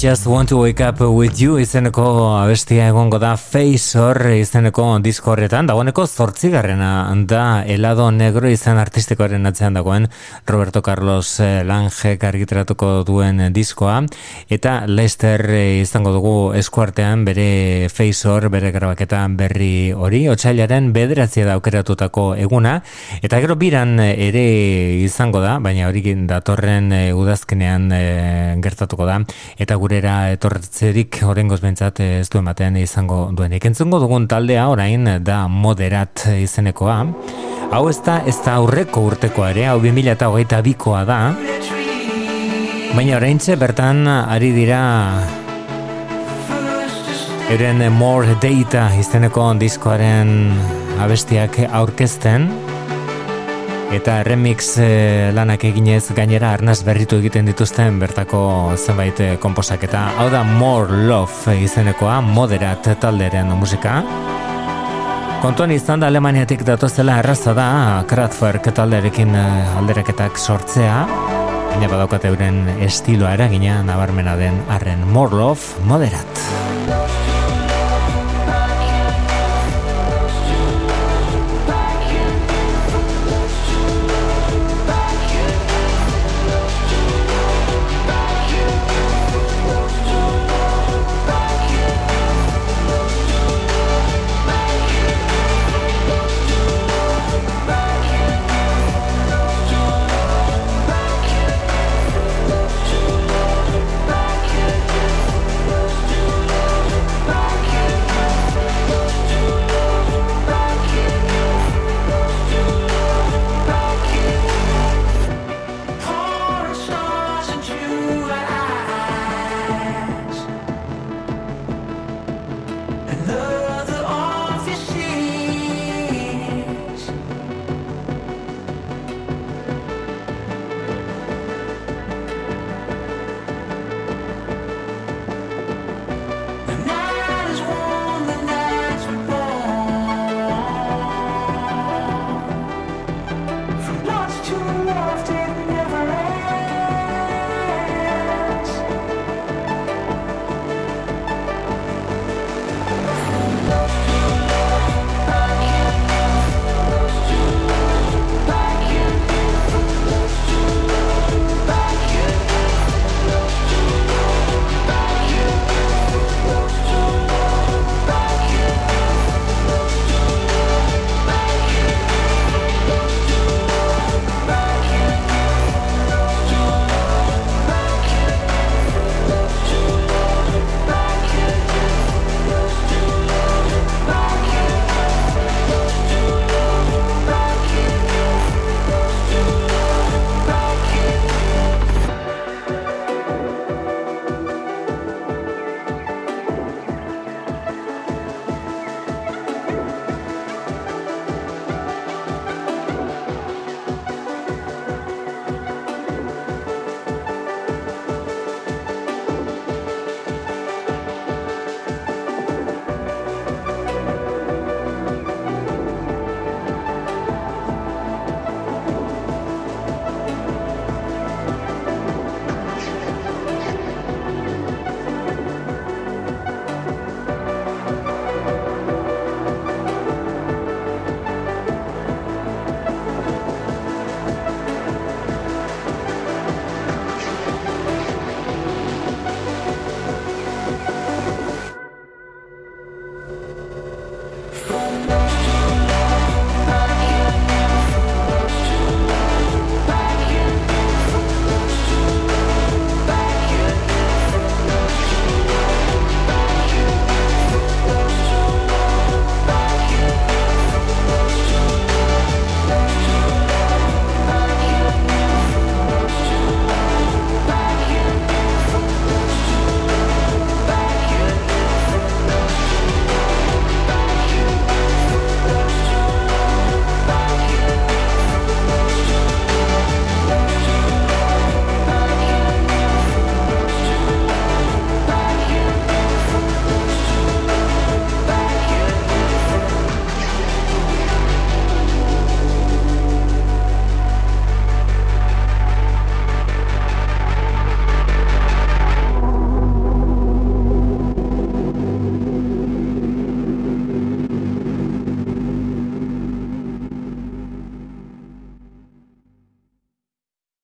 Just want to wake up with you izeneko abestia egongo da Face Or izeneko disko horretan, dagoeneko zortzigarrena da helado negro izan artistikoaren atzean dagoen Roberto Carlos eh, Langek argitaratuko duen diskoa. Eta Lester eh, izango dugu eskuartean bere Face Or, bere grabaketa berri hori, otxailaren bederatzia da aukeratutako eguna. Eta gero biran eh, ere izango da, baina hori datorren udazkenean eh, gertatuko da. Eta gurera etortzerik horrengoz bentsat ez du ematen izango duenik. Entzungo dugun taldea orain da moderat izenekoa. Hau ez da, ez da aurreko urtekoa ere, hau 2008 bikoa da. Baina oraintxe bertan ari dira eren More Data izeneko diskoaren abestiak aurkezten eta remix eh, lanak eginez gainera arnaz berritu egiten dituzten bertako zenbait eh, komposaketa. Hau da More Love izenekoa, moderat talderen musika. Kontuan izan da Alemaniatik datozela erraza da Kraftwerk taldearekin eh, aldereketak sortzea. Baina badaukate euren estiloa eragina nabarmena den arren Morlov moderat.